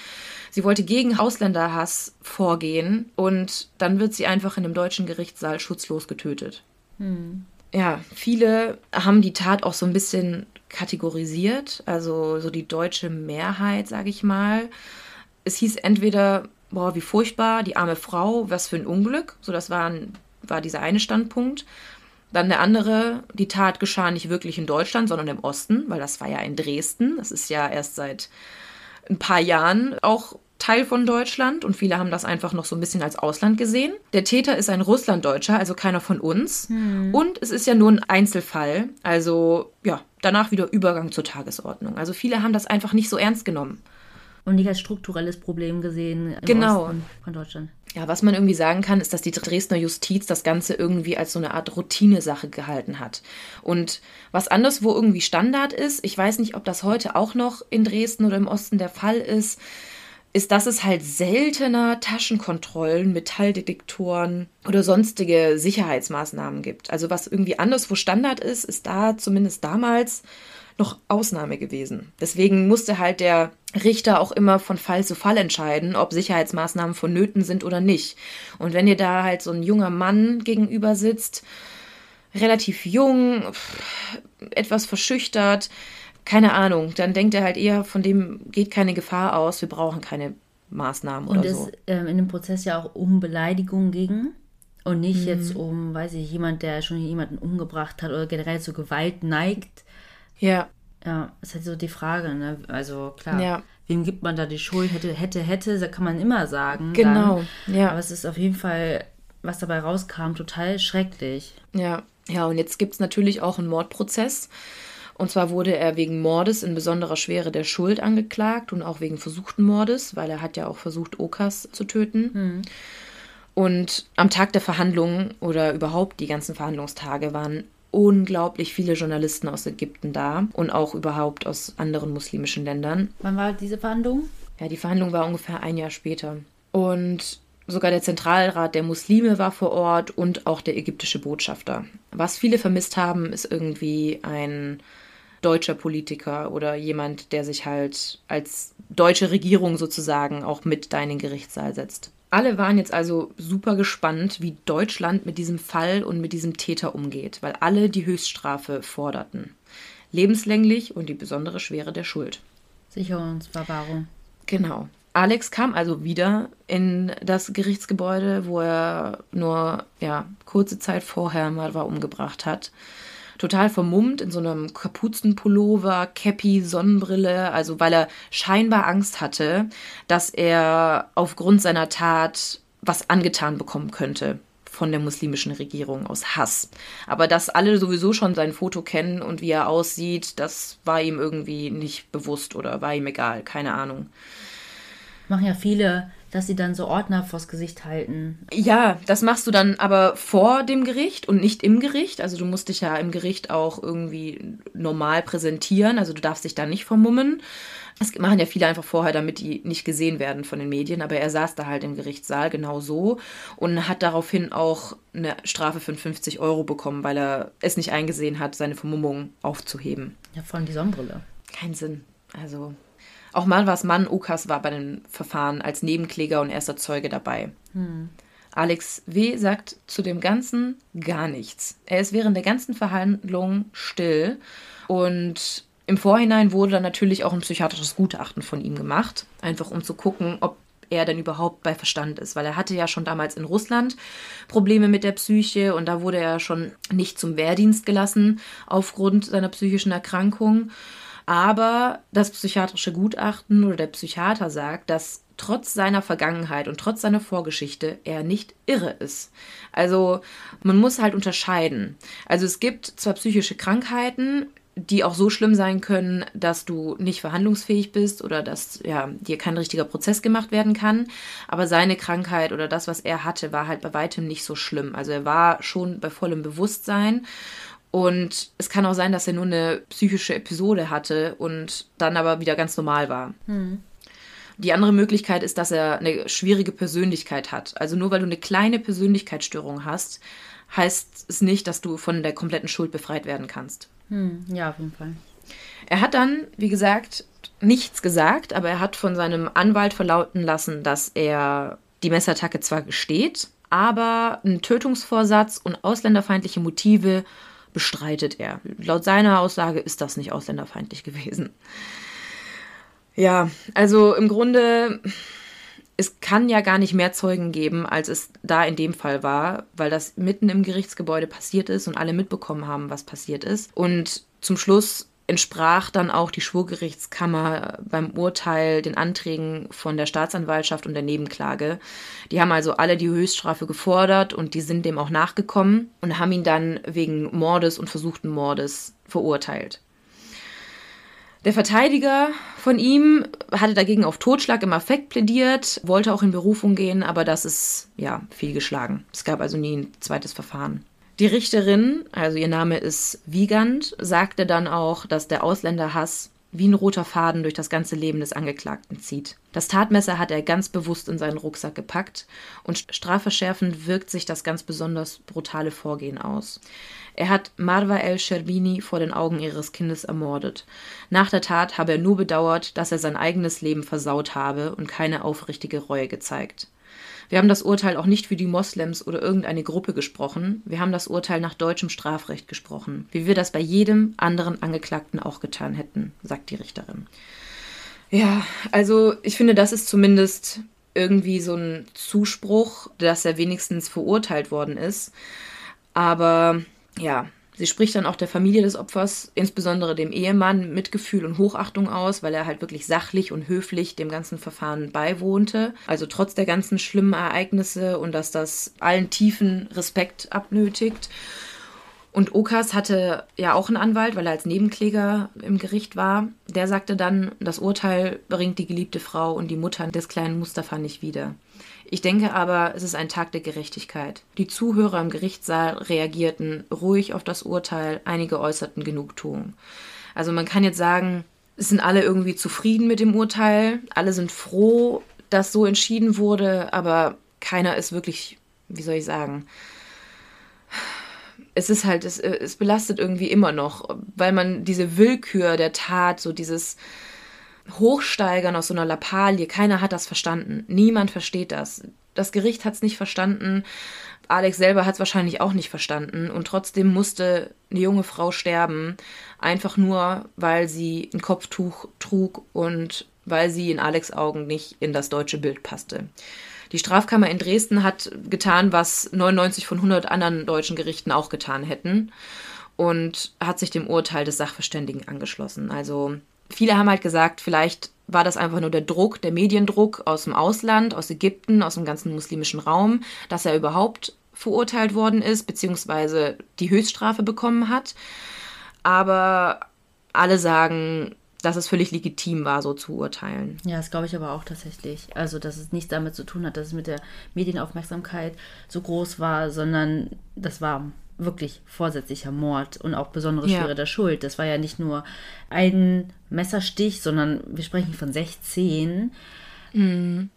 sie wollte gegen Ausländerhass vorgehen und dann wird sie einfach in einem deutschen Gerichtssaal schutzlos getötet. Hm ja, viele haben die Tat auch so ein bisschen kategorisiert, also so die deutsche Mehrheit, sage ich mal. Es hieß entweder, boah, wie furchtbar, die arme Frau, was für ein Unglück, so das war, ein, war dieser eine Standpunkt. Dann der andere, die Tat geschah nicht wirklich in Deutschland, sondern im Osten, weil das war ja in Dresden. Das ist ja erst seit ein paar Jahren auch Teil von Deutschland und viele haben das einfach noch so ein bisschen als Ausland gesehen. Der Täter ist ein Russlanddeutscher, also keiner von uns. Hm. Und es ist ja nur ein Einzelfall, also ja, danach wieder Übergang zur Tagesordnung. Also viele haben das einfach nicht so ernst genommen. Und nicht als strukturelles Problem gesehen im genau. Osten von Deutschland. Ja, was man irgendwie sagen kann, ist, dass die Dresdner Justiz das Ganze irgendwie als so eine Art Routinesache gehalten hat. Und was anderswo irgendwie Standard ist, ich weiß nicht, ob das heute auch noch in Dresden oder im Osten der Fall ist, ist, dass es halt seltener Taschenkontrollen, Metalldetektoren oder sonstige Sicherheitsmaßnahmen gibt. Also was irgendwie anderswo Standard ist, ist da zumindest damals noch Ausnahme gewesen. Deswegen musste halt der Richter auch immer von Fall zu Fall entscheiden, ob Sicherheitsmaßnahmen vonnöten sind oder nicht. Und wenn ihr da halt so ein junger Mann gegenüber sitzt, relativ jung, etwas verschüchtert, keine Ahnung, dann denkt er halt eher, von dem geht keine Gefahr aus, wir brauchen keine Maßnahmen oder und so. Und es ähm, in dem Prozess ja auch um Beleidigung ging und nicht mhm. jetzt um, weiß ich, jemand, der schon jemanden umgebracht hat oder generell zu Gewalt neigt. Ja. Ja, ist halt so die Frage, ne? Also klar, ja. wem gibt man da die Schuld? Hätte, hätte, hätte, da kann man immer sagen. Genau, dann. ja. Aber es ist auf jeden Fall, was dabei rauskam, total schrecklich. Ja, ja, und jetzt gibt es natürlich auch einen Mordprozess. Und zwar wurde er wegen Mordes in besonderer Schwere der Schuld angeklagt und auch wegen versuchten Mordes, weil er hat ja auch versucht, Okas zu töten. Hm. Und am Tag der Verhandlungen oder überhaupt die ganzen Verhandlungstage waren unglaublich viele Journalisten aus Ägypten da und auch überhaupt aus anderen muslimischen Ländern. Wann war diese Verhandlung? Ja, die Verhandlung war ungefähr ein Jahr später. Und sogar der Zentralrat der Muslime war vor Ort und auch der ägyptische Botschafter. Was viele vermisst haben, ist irgendwie ein deutscher Politiker oder jemand, der sich halt als deutsche Regierung sozusagen auch mit da in den Gerichtssaal setzt. Alle waren jetzt also super gespannt, wie Deutschland mit diesem Fall und mit diesem Täter umgeht, weil alle die Höchststrafe forderten. Lebenslänglich und die besondere Schwere der Schuld. Sicherungsverwahrung. Genau. Alex kam also wieder in das Gerichtsgebäude, wo er nur ja, kurze Zeit vorher Marwa umgebracht hat total vermummt in so einem Kapuzenpullover, Cappy, Sonnenbrille, also weil er scheinbar Angst hatte, dass er aufgrund seiner Tat was angetan bekommen könnte von der muslimischen Regierung aus Hass. Aber dass alle sowieso schon sein Foto kennen und wie er aussieht, das war ihm irgendwie nicht bewusst oder war ihm egal, keine Ahnung. Machen ja viele, dass sie dann so Ordner vors Gesicht halten. Ja, das machst du dann aber vor dem Gericht und nicht im Gericht. Also du musst dich ja im Gericht auch irgendwie normal präsentieren. Also du darfst dich da nicht vermummen. Das machen ja viele einfach vorher, damit die nicht gesehen werden von den Medien. Aber er saß da halt im Gerichtssaal genau so und hat daraufhin auch eine Strafe von 50 Euro bekommen, weil er es nicht eingesehen hat, seine Vermummung aufzuheben. Ja, von die Sonnenbrille. Kein Sinn. Also auch Malvas Mann Okas war bei dem Verfahren als Nebenkläger und erster Zeuge dabei. Hm. Alex W. sagt zu dem Ganzen gar nichts. Er ist während der ganzen Verhandlung still und im Vorhinein wurde dann natürlich auch ein psychiatrisches Gutachten von ihm gemacht, einfach um zu gucken, ob er denn überhaupt bei Verstand ist, weil er hatte ja schon damals in Russland Probleme mit der Psyche und da wurde er schon nicht zum Wehrdienst gelassen aufgrund seiner psychischen Erkrankung. Aber das psychiatrische Gutachten oder der Psychiater sagt, dass trotz seiner Vergangenheit und trotz seiner Vorgeschichte er nicht irre ist. Also man muss halt unterscheiden. Also es gibt zwar psychische Krankheiten, die auch so schlimm sein können, dass du nicht verhandlungsfähig bist oder dass ja, dir kein richtiger Prozess gemacht werden kann. Aber seine Krankheit oder das, was er hatte, war halt bei weitem nicht so schlimm. Also er war schon bei vollem Bewusstsein. Und es kann auch sein, dass er nur eine psychische Episode hatte und dann aber wieder ganz normal war. Hm. Die andere Möglichkeit ist, dass er eine schwierige Persönlichkeit hat. Also nur weil du eine kleine Persönlichkeitsstörung hast, heißt es nicht, dass du von der kompletten Schuld befreit werden kannst. Hm, ja, auf jeden Fall. Er hat dann, wie gesagt, nichts gesagt, aber er hat von seinem Anwalt verlauten lassen, dass er die Messerattacke zwar gesteht, aber einen Tötungsvorsatz und ausländerfeindliche Motive bestreitet er. Laut seiner Aussage ist das nicht ausländerfeindlich gewesen. Ja, also im Grunde, es kann ja gar nicht mehr Zeugen geben, als es da in dem Fall war, weil das mitten im Gerichtsgebäude passiert ist und alle mitbekommen haben, was passiert ist. Und zum Schluss entsprach dann auch die Schwurgerichtskammer beim Urteil den Anträgen von der Staatsanwaltschaft und der Nebenklage. Die haben also alle die Höchststrafe gefordert und die sind dem auch nachgekommen und haben ihn dann wegen Mordes und versuchten Mordes verurteilt. Der Verteidiger von ihm hatte dagegen auf Totschlag im Affekt plädiert, wollte auch in Berufung gehen, aber das ist ja fehlgeschlagen. Es gab also nie ein zweites Verfahren. Die Richterin, also ihr Name ist Wiegand, sagte dann auch, dass der Ausländerhass wie ein roter Faden durch das ganze Leben des Angeklagten zieht. Das Tatmesser hat er ganz bewusst in seinen Rucksack gepackt und strafverschärfend wirkt sich das ganz besonders brutale Vorgehen aus. Er hat Marwa el-Sherbini vor den Augen ihres Kindes ermordet. Nach der Tat habe er nur bedauert, dass er sein eigenes Leben versaut habe und keine aufrichtige Reue gezeigt. Wir haben das Urteil auch nicht für die Moslems oder irgendeine Gruppe gesprochen. Wir haben das Urteil nach deutschem Strafrecht gesprochen, wie wir das bei jedem anderen Angeklagten auch getan hätten, sagt die Richterin. Ja, also ich finde, das ist zumindest irgendwie so ein Zuspruch, dass er wenigstens verurteilt worden ist. Aber ja, Sie spricht dann auch der Familie des Opfers, insbesondere dem Ehemann, Mitgefühl und Hochachtung aus, weil er halt wirklich sachlich und höflich dem ganzen Verfahren beiwohnte. Also trotz der ganzen schlimmen Ereignisse und dass das allen tiefen Respekt abnötigt. Und Okas hatte ja auch einen Anwalt, weil er als Nebenkläger im Gericht war. Der sagte dann, das Urteil bringt die geliebte Frau und die Mutter des kleinen Mustafa nicht wieder. Ich denke aber, es ist ein Tag der Gerechtigkeit. Die Zuhörer im Gerichtssaal reagierten ruhig auf das Urteil, einige äußerten Genugtuung. Also man kann jetzt sagen, es sind alle irgendwie zufrieden mit dem Urteil, alle sind froh, dass so entschieden wurde, aber keiner ist wirklich, wie soll ich sagen, es ist halt, es, es belastet irgendwie immer noch, weil man diese Willkür der Tat, so dieses, hochsteigern aus so einer Lappalie. Keiner hat das verstanden. Niemand versteht das. Das Gericht hat es nicht verstanden. Alex selber hat es wahrscheinlich auch nicht verstanden. Und trotzdem musste eine junge Frau sterben, einfach nur, weil sie ein Kopftuch trug und weil sie in Alex Augen nicht in das deutsche Bild passte. Die Strafkammer in Dresden hat getan, was 99 von 100 anderen deutschen Gerichten auch getan hätten und hat sich dem Urteil des Sachverständigen angeschlossen. Also viele haben halt gesagt, vielleicht war das einfach nur der Druck, der Mediendruck aus dem Ausland, aus Ägypten, aus dem ganzen muslimischen Raum, dass er überhaupt verurteilt worden ist, beziehungsweise die Höchststrafe bekommen hat. Aber alle sagen, dass es völlig legitim war, so zu urteilen. Ja, das glaube ich aber auch tatsächlich. Also, dass es nichts damit zu tun hat, dass es mit der Medienaufmerksamkeit so groß war, sondern das war wirklich vorsätzlicher Mord und auch besondere Schwere ja. der Schuld. Das war ja nicht nur ein Messerstich, sondern wir sprechen von 16. Mhm.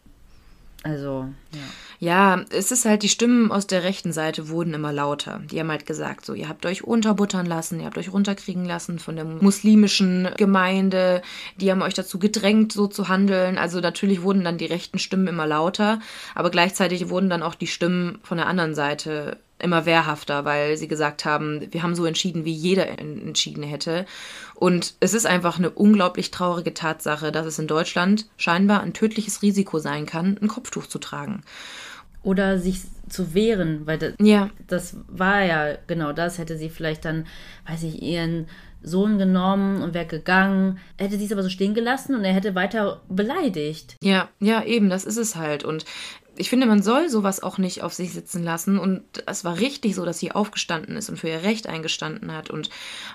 Also, ja. Ja, es ist halt, die Stimmen aus der rechten Seite wurden immer lauter. Die haben halt gesagt, so, ihr habt euch unterbuttern lassen, ihr habt euch runterkriegen lassen von der muslimischen Gemeinde, die haben euch dazu gedrängt, so zu handeln. Also natürlich wurden dann die rechten Stimmen immer lauter, aber gleichzeitig wurden dann auch die Stimmen von der anderen Seite immer wehrhafter, weil sie gesagt haben, wir haben so entschieden, wie jeder entschieden hätte. Und es ist einfach eine unglaublich traurige Tatsache, dass es in Deutschland scheinbar ein tödliches Risiko sein kann, ein Kopftuch zu tragen. Oder sich zu wehren, weil das, ja. das war ja genau das, hätte sie vielleicht dann, weiß ich, ihren Sohn genommen und wäre gegangen, hätte sie es aber so stehen gelassen und er hätte weiter beleidigt. Ja, ja, eben, das ist es halt. Und ich finde, man soll sowas auch nicht auf sich sitzen lassen. Und es war richtig so, dass sie aufgestanden ist und für ihr Recht eingestanden hat und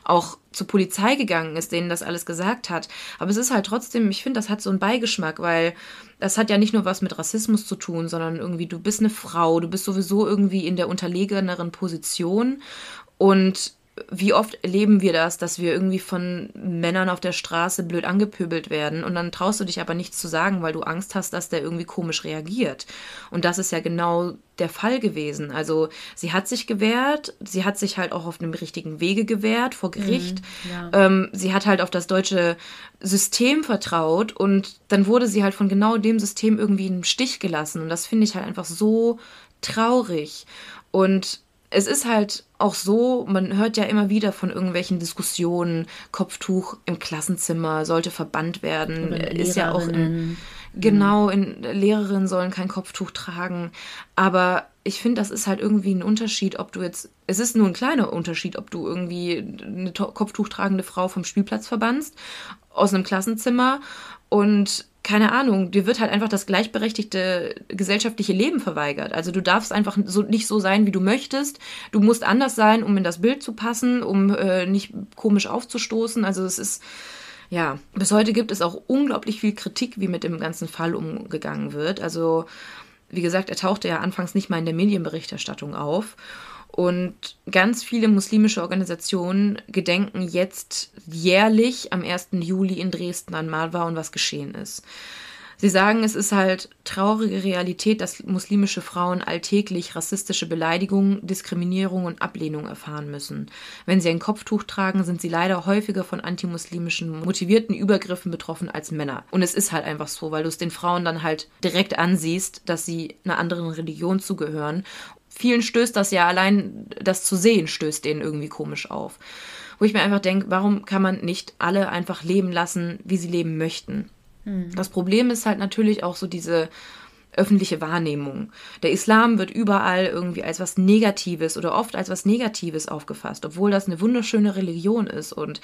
auch zur Polizei gegangen ist, denen das alles gesagt hat. Aber es ist halt trotzdem, ich finde, das hat so einen Beigeschmack, weil das hat ja nicht nur was mit Rassismus zu tun, sondern irgendwie, du bist eine Frau, du bist sowieso irgendwie in der unterlegeneren Position und wie oft erleben wir das, dass wir irgendwie von Männern auf der Straße blöd angepöbelt werden und dann traust du dich aber nichts zu sagen, weil du Angst hast, dass der irgendwie komisch reagiert. Und das ist ja genau der Fall gewesen. Also sie hat sich gewehrt, sie hat sich halt auch auf dem richtigen Wege gewehrt vor Gericht. Mhm, ja. ähm, sie hat halt auf das deutsche System vertraut und dann wurde sie halt von genau dem System irgendwie im Stich gelassen. Und das finde ich halt einfach so traurig. Und es ist halt auch so, man hört ja immer wieder von irgendwelchen Diskussionen, Kopftuch im Klassenzimmer sollte verbannt werden, ist ja auch in, genau, in Lehrerinnen sollen kein Kopftuch tragen, aber ich finde, das ist halt irgendwie ein Unterschied, ob du jetzt, es ist nur ein kleiner Unterschied, ob du irgendwie eine Kopftuch tragende Frau vom Spielplatz verbannst, aus einem Klassenzimmer und keine Ahnung, dir wird halt einfach das gleichberechtigte gesellschaftliche Leben verweigert. Also du darfst einfach so, nicht so sein, wie du möchtest. Du musst anders sein, um in das Bild zu passen, um äh, nicht komisch aufzustoßen. Also es ist, ja, bis heute gibt es auch unglaublich viel Kritik, wie mit dem ganzen Fall umgegangen wird. Also, wie gesagt, er tauchte ja anfangs nicht mal in der Medienberichterstattung auf. Und ganz viele muslimische Organisationen gedenken jetzt jährlich am 1. Juli in Dresden an Malwa und was geschehen ist. Sie sagen, es ist halt traurige Realität, dass muslimische Frauen alltäglich rassistische Beleidigungen, Diskriminierung und Ablehnung erfahren müssen. Wenn sie ein Kopftuch tragen, sind sie leider häufiger von antimuslimischen motivierten Übergriffen betroffen als Männer. Und es ist halt einfach so, weil du es den Frauen dann halt direkt ansiehst, dass sie einer anderen Religion zugehören vielen stößt das ja allein, das zu sehen, stößt denen irgendwie komisch auf. Wo ich mir einfach denke, warum kann man nicht alle einfach leben lassen, wie sie leben möchten? Hm. Das Problem ist halt natürlich auch so diese öffentliche Wahrnehmung. Der Islam wird überall irgendwie als was Negatives oder oft als was Negatives aufgefasst, obwohl das eine wunderschöne Religion ist und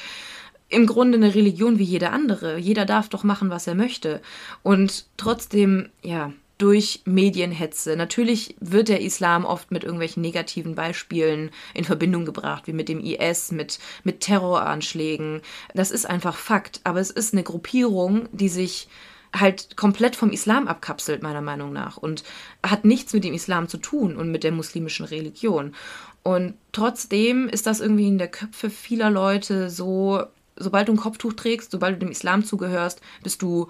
im Grunde eine Religion wie jede andere. Jeder darf doch machen, was er möchte. Und trotzdem, ja, durch Medienhetze. Natürlich wird der Islam oft mit irgendwelchen negativen Beispielen in Verbindung gebracht, wie mit dem IS, mit, mit Terroranschlägen. Das ist einfach Fakt. Aber es ist eine Gruppierung, die sich halt komplett vom Islam abkapselt, meiner Meinung nach. Und hat nichts mit dem Islam zu tun und mit der muslimischen Religion. Und trotzdem ist das irgendwie in der Köpfe vieler Leute so, sobald du ein Kopftuch trägst, sobald du dem Islam zugehörst, bist du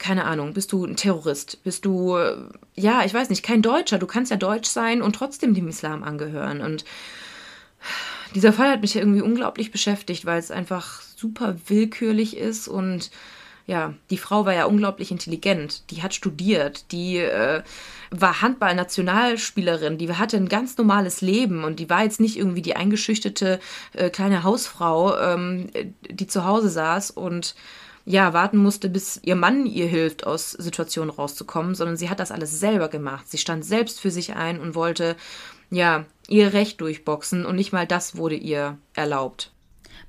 keine Ahnung, bist du ein Terrorist? Bist du, ja, ich weiß nicht, kein Deutscher. Du kannst ja deutsch sein und trotzdem dem Islam angehören. Und dieser Fall hat mich irgendwie unglaublich beschäftigt, weil es einfach super willkürlich ist und ja, die Frau war ja unglaublich intelligent. Die hat studiert, die äh, war Handball-Nationalspielerin, die hatte ein ganz normales Leben und die war jetzt nicht irgendwie die eingeschüchterte äh, kleine Hausfrau, ähm, die zu Hause saß und ja, warten musste, bis ihr Mann ihr hilft, aus Situationen rauszukommen, sondern sie hat das alles selber gemacht. Sie stand selbst für sich ein und wollte, ja, ihr Recht durchboxen und nicht mal das wurde ihr erlaubt.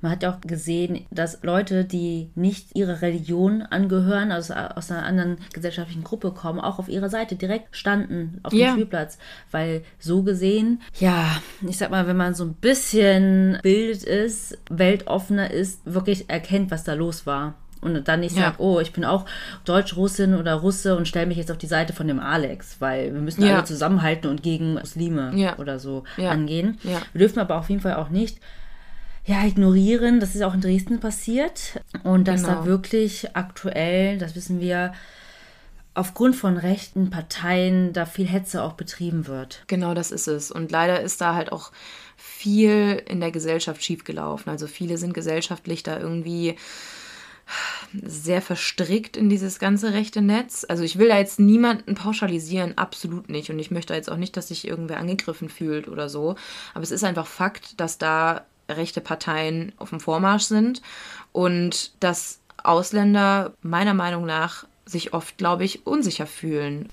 Man hat ja auch gesehen, dass Leute, die nicht ihrer Religion angehören, also aus einer anderen gesellschaftlichen Gruppe kommen, auch auf ihrer Seite direkt standen auf dem ja. Spielplatz. Weil so gesehen, ja, ich sag mal, wenn man so ein bisschen bildet ist, weltoffener ist, wirklich erkennt, was da los war. Und dann nicht Ja. sage, oh, ich bin auch Deutsch-Russin oder Russe und stelle mich jetzt auf die Seite von dem Alex, weil wir müssen Ja. alle zusammenhalten und gegen Muslime Ja. oder so angehen. Wir dürfen aber auf jeden Fall auch nicht ja, ignorieren. Das ist auch in Dresden passiert. Und dass Genau. da wirklich aktuell, das wissen wir, aufgrund von rechten Parteien da viel Hetze auch betrieben wird. Genau das ist es. Und leider ist da halt auch viel in der Gesellschaft schiefgelaufen. Also viele sind gesellschaftlich da irgendwie sehr verstrickt in dieses ganze rechte Netz. Also ich will da jetzt niemanden pauschalisieren, absolut nicht. Und ich möchte jetzt auch nicht, dass sich irgendwer angegriffen fühlt oder so. Aber es ist einfach Fakt, dass da rechte Parteien auf dem Vormarsch sind und dass Ausländer meiner Meinung nach sich oft, glaube ich, unsicher fühlen.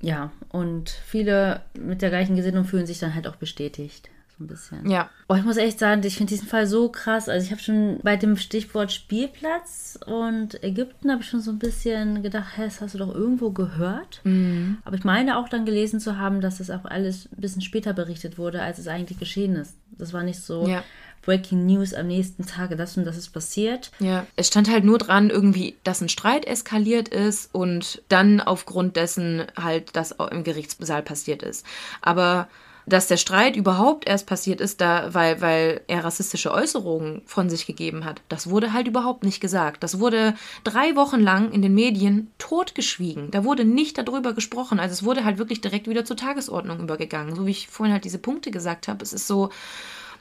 Ja, und viele mit der gleichen Gesinnung fühlen sich dann halt auch bestätigt. So ein bisschen. Ja, Oh, ich muss echt sagen, ich finde diesen Fall so krass. Also ich habe schon bei dem Stichwort Spielplatz und Ägypten habe ich schon so ein bisschen gedacht, hä, das hast du doch irgendwo gehört. Mhm. Aber ich meine auch dann gelesen zu haben, dass das auch alles ein bisschen später berichtet wurde, als es eigentlich geschehen ist. Das war nicht so Ja. Breaking News am nächsten Tag, das und das ist passiert. Ja, es stand halt nur dran, irgendwie, dass ein Streit eskaliert ist und dann aufgrund dessen halt das auch im Gerichtssaal passiert ist. Aber dass der Streit überhaupt erst passiert ist, da, weil, weil er rassistische Äußerungen von sich gegeben hat, das wurde halt überhaupt nicht gesagt. Das wurde drei Wochen lang in den Medien totgeschwiegen. Da wurde nicht darüber gesprochen. Also es wurde halt wirklich direkt wieder zur Tagesordnung übergegangen. So wie ich vorhin halt diese Punkte gesagt habe. Es ist so,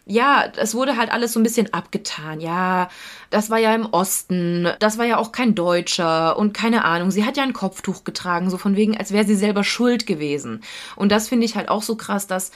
ja, es wurde halt alles so ein bisschen abgetan. Ja, das war ja im Osten, das war ja auch kein Deutscher und keine Ahnung. Sie hat ja ein Kopftuch getragen, so von wegen, als wäre sie selber schuld gewesen. Und das finde ich halt auch so krass, dass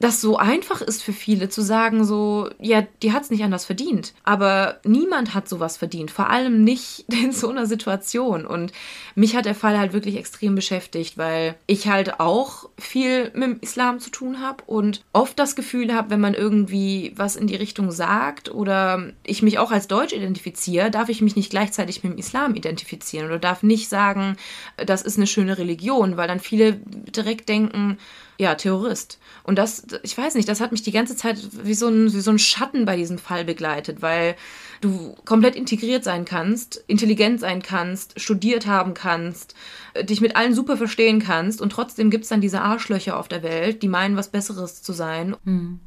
das so einfach ist für viele zu sagen, so, ja, die hat es nicht anders verdient. Aber niemand hat sowas verdient, vor allem nicht in so einer Situation. Und mich hat der Fall halt wirklich extrem beschäftigt, weil ich halt auch viel mit dem Islam zu tun habe und oft das Gefühl habe, wenn man irgendwie was in die Richtung sagt oder ich mich auch als Deutsch identifiziere, darf ich mich nicht gleichzeitig mit dem Islam identifizieren oder darf nicht sagen, das ist eine schöne Religion, weil dann viele direkt denken, ja, Terrorist. Und das, ich weiß nicht, das hat mich die ganze Zeit wie so ein, wie so ein Schatten bei diesem Fall begleitet, weil du komplett integriert sein kannst, intelligent sein kannst, studiert haben kannst, äh, dich mit allen super verstehen kannst und trotzdem gibt es dann diese Arschlöcher auf der Welt, die meinen, was Besseres zu sein.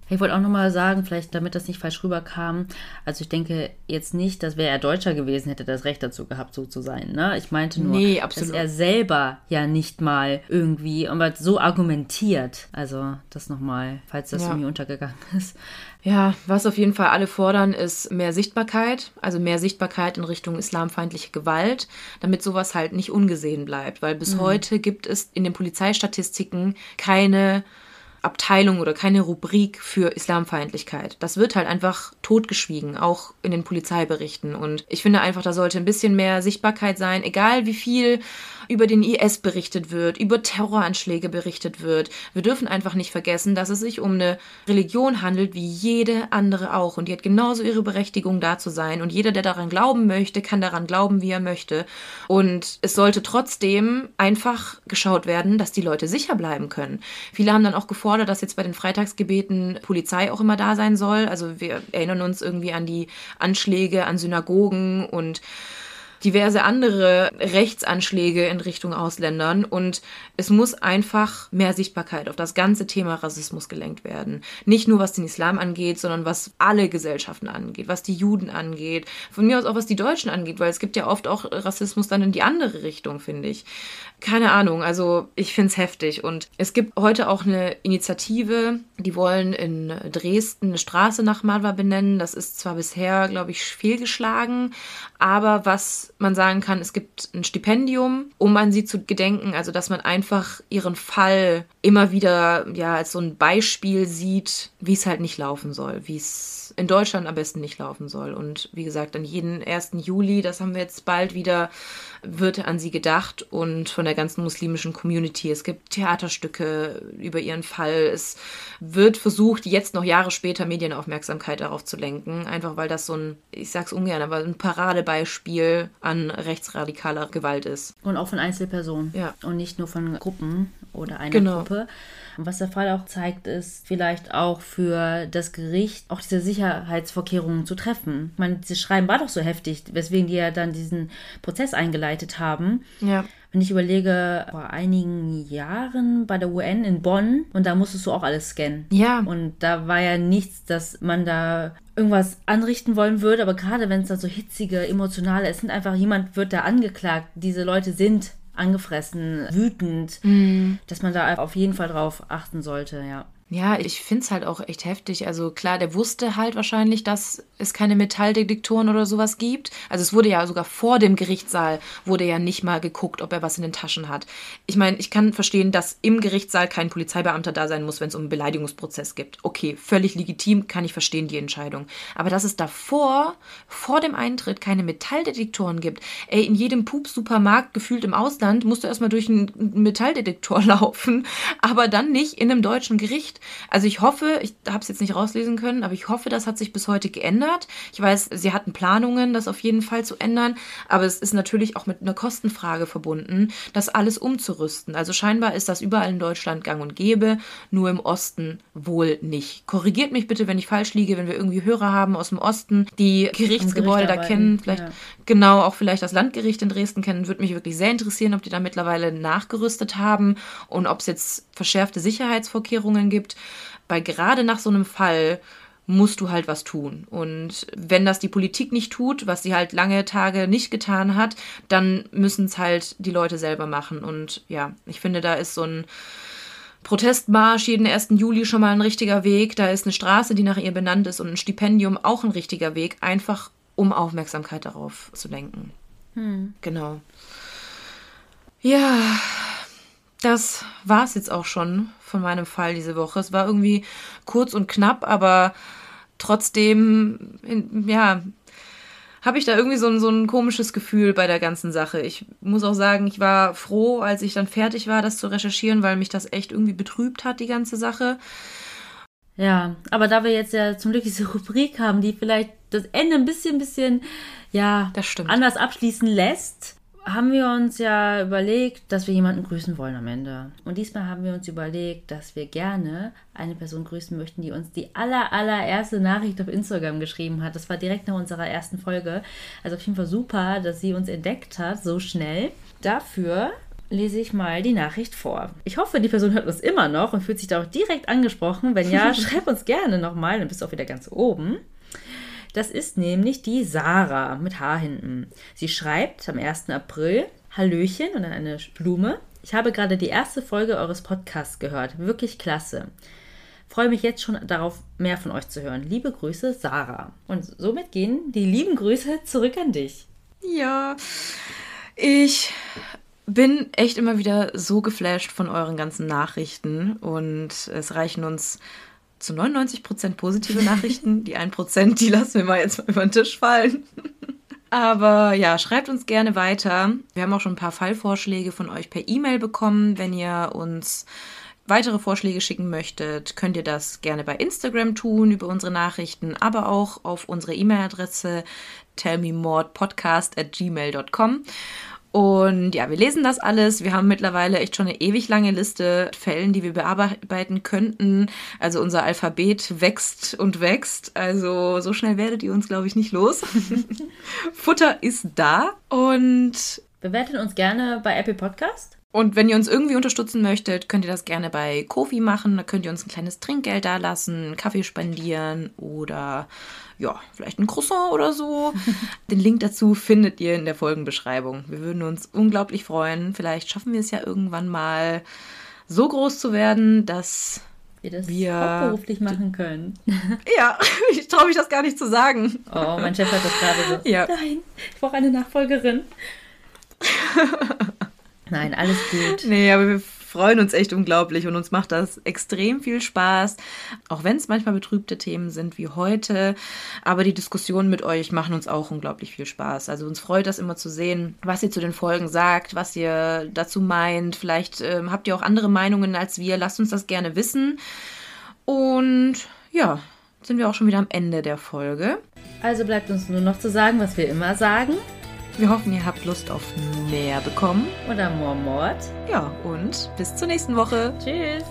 Ich wollte auch nochmal sagen, vielleicht damit das nicht falsch rüberkam, also ich denke jetzt nicht, dass wäre er Deutscher gewesen, hätte das Recht dazu gehabt, so zu sein. Ne? Ich meinte nur, Nee, dass er selber ja nicht mal irgendwie, aber so argumentiert. Also das nochmal, falls das Ja. irgendwie untergegangen ist. Ja, was auf jeden Fall alle fordern, ist mehr Sichtbarkeit, also mehr Sichtbarkeit in Richtung islamfeindliche Gewalt, damit sowas halt nicht ungesehen bleibt, weil bis heute gibt es in den Polizeistatistiken keine Abteilung oder keine Rubrik für Islamfeindlichkeit. Das wird halt einfach totgeschwiegen, auch in den Polizeiberichten. Und ich finde einfach, da sollte ein bisschen mehr Sichtbarkeit sein, egal wie viel über den IS berichtet wird, über Terroranschläge berichtet wird. Wir dürfen einfach nicht vergessen, dass es sich um eine Religion handelt, wie jede andere auch. Und die hat genauso ihre Berechtigung, da zu sein. Und jeder, der daran glauben möchte, kann daran glauben, wie er möchte. Und es sollte trotzdem einfach geschaut werden, dass die Leute sicher bleiben können. Viele haben dann auch gefordert, dass jetzt bei den Freitagsgebeten Polizei auch immer da sein soll. Also wir erinnern uns irgendwie an die Anschläge an Synagogen und diverse andere Rechtsanschläge in Richtung Ausländern und es muss einfach mehr Sichtbarkeit auf das ganze Thema Rassismus gelenkt werden. Nicht nur was den Islam angeht, sondern was alle Gesellschaften angeht, was die Juden angeht, von mir aus auch was die Deutschen angeht, weil es gibt ja oft auch Rassismus dann in die andere Richtung, finde ich. Keine Ahnung, also ich finde es heftig und es gibt heute auch eine Initiative, die wollen in Dresden eine Straße nach Marwa benennen. Das ist zwar bisher, glaube ich, fehlgeschlagen, aber was man sagen kann, es gibt ein Stipendium, um an sie zu gedenken, also dass man einfach ihren Fall immer wieder ja als so ein Beispiel sieht, wie es halt nicht laufen soll, wie es in Deutschland am besten nicht laufen soll. Und wie gesagt, an jeden 1. Juli, das haben wir jetzt bald wieder, wird an sie gedacht und von der ganzen muslimischen Community. Es gibt Theaterstücke über ihren Fall. Es wird versucht, jetzt noch Jahre später Medienaufmerksamkeit darauf zu lenken, einfach weil das so ein, ich sag's ungern, aber ein Paradebeispiel an rechtsradikaler Gewalt ist. Und auch von Einzelpersonen. Ja. Und nicht nur von Gruppen. oder einer Genau. Gruppe. Und was der Fall auch zeigt, ist vielleicht auch für das Gericht auch diese Sicherheitsvorkehrungen zu treffen. Ich meine, dieses Schreiben war doch so heftig, weswegen die ja dann diesen Prozess eingeleitet haben. Ja. Wenn ich überlege, vor einigen Jahren bei der UN in Bonn und da musstest du auch alles scannen. Ja. Und da war ja nichts, dass man da irgendwas anrichten wollen würde, aber gerade wenn es dann so hitzige, emotionale, es sind einfach, jemand wird da angeklagt, diese Leute sind angefressen, wütend, dass man da auf jeden Fall drauf achten sollte, ja. Ja, ich finde es halt auch echt heftig. Also klar, der wusste halt wahrscheinlich, dass es keine Metalldetektoren oder sowas gibt. Also es wurde ja sogar vor dem Gerichtssaal, wurde ja nicht mal geguckt, ob er was in den Taschen hat. Ich meine, ich kann verstehen, dass im Gerichtssaal kein Polizeibeamter da sein muss, wenn es um einen Beleidigungsprozess gibt. Okay, völlig legitim, kann ich verstehen, die Entscheidung. Aber dass es davor, vor dem Eintritt, keine Metalldetektoren gibt. Ey, in jedem Pups-Supermarkt, gefühlt im Ausland, musst du erstmal durch einen Metalldetektor laufen, aber dann nicht in einem deutschen Gericht. Also ich hoffe, ich habe es jetzt nicht rauslesen können, aber ich hoffe, das hat sich bis heute geändert. Ich weiß, sie hatten Planungen, das auf jeden Fall zu ändern, aber es ist natürlich auch mit einer Kostenfrage verbunden, das alles umzurüsten. Also scheinbar ist das überall in Deutschland gang und gäbe, nur im Osten wohl nicht. Korrigiert mich bitte, wenn ich falsch liege, wenn wir irgendwie Hörer haben aus dem Osten, die Gerichtsgebäude da kennen, vielleicht ja. genau auch vielleicht das Landgericht in Dresden kennen, würde mich wirklich sehr interessieren, ob die da mittlerweile nachgerüstet haben und ob es jetzt verschärfte Sicherheitsvorkehrungen gibt, weil gerade nach so einem Fall musst du halt was tun. Und wenn das die Politik nicht tut, was sie halt lange Tage nicht getan hat, dann müssen es halt die Leute selber machen. Und ja, ich finde, da ist so ein Protestmarsch jeden 1. Juli schon mal ein richtiger Weg. Da ist eine Straße, die nach ihr benannt ist und ein Stipendium auch ein richtiger Weg, einfach um Aufmerksamkeit darauf zu lenken. Genau. Ja, das war's jetzt auch schon von meinem Fall diese Woche. Es war irgendwie kurz und knapp, aber trotzdem, ja, habe ich da irgendwie so ein, so ein komisches Gefühl bei der ganzen Sache. Ich muss auch sagen, ich war froh, als ich dann fertig war, das zu recherchieren, weil mich das echt irgendwie betrübt hat, die ganze Sache. Ja, aber da wir jetzt ja zum Glück diese Rubrik haben, die vielleicht das Ende ein bisschen, bisschen, ja, Das stimmt. anders abschließen lässt, haben wir uns ja überlegt, dass wir jemanden grüßen wollen am Ende. Und diesmal haben wir uns überlegt, dass wir gerne eine Person grüßen möchten, die uns die aller, allererste Nachricht auf Instagram geschrieben hat. Das war direkt nach unserer ersten Folge. Also auf jeden Fall super, dass sie uns entdeckt hat, so schnell. Dafür lese ich mal die Nachricht vor. Ich hoffe, die Person hört uns immer noch und fühlt sich da auch direkt angesprochen. Wenn ja, schreib uns gerne nochmal, dann bist du auch wieder ganz oben. Das ist nämlich die Sarah mit H hinten. Sie schreibt am 1. April Hallöchen und dann eine Blume. Ich habe gerade die erste Folge eures Podcasts gehört. Wirklich klasse. Freue mich jetzt schon darauf, mehr von euch zu hören. Liebe Grüße, Sarah. Und somit gehen die lieben Grüße zurück an dich. Ja, ich bin echt immer wieder so geflasht von euren ganzen Nachrichten und es reichen uns zu 99% positive Nachrichten. Die 1%, die lassen wir mal jetzt mal über den Tisch fallen. Aber ja, schreibt uns gerne weiter. Wir haben auch schon ein paar Fallvorschläge von euch per E-Mail bekommen. Wenn ihr uns weitere Vorschläge schicken möchtet, könnt ihr das gerne bei Instagram tun, über unsere Nachrichten, aber auch auf unsere E-Mail-Adresse tellmemordpodcast at gmail.com. Und ja, wir lesen das alles. Wir haben mittlerweile echt schon eine ewig lange Liste Fällen, die wir bearbeiten könnten. Also unser Alphabet wächst und wächst. Also so schnell werdet ihr uns, glaube ich, nicht los. Futter ist da. Und Bewertet uns gerne bei Apple Podcast. und wenn ihr uns irgendwie unterstützen möchtet, könnt ihr das gerne bei Kofi machen. Da könnt ihr uns ein kleines Trinkgeld dalassen, einen Kaffee spendieren oder ja, vielleicht ein Croissant oder so. Den Link dazu findet ihr in der Folgenbeschreibung. Wir würden uns unglaublich freuen. Vielleicht schaffen wir es ja irgendwann mal so groß zu werden, dass Wir das Wir- hauptberuflich machen können. ja, ich traue mich das gar nicht zu sagen. Oh, mein Chef hat das gerade so. Ja. Nein, ich brauche eine Nachfolgerin. Nein, alles gut. Nee, aber wir freuen uns echt unglaublich und uns macht das extrem viel Spaß, auch wenn es manchmal betrübte Themen sind wie heute. Aber die Diskussionen mit euch machen uns auch unglaublich viel Spaß. Also uns freut das immer zu sehen, was ihr zu den Folgen sagt, was ihr dazu meint. Vielleicht ähm, habt ihr auch andere Meinungen als wir. Lasst uns das gerne wissen. Und ja, sind wir auch schon wieder am Ende der Folge. Also bleibt uns nur noch zu sagen, was wir immer sagen. Wir hoffen, ihr habt Lust auf mehr bekommen. Oder more Mord. Ja, und bis zur nächsten Woche. Tschüss.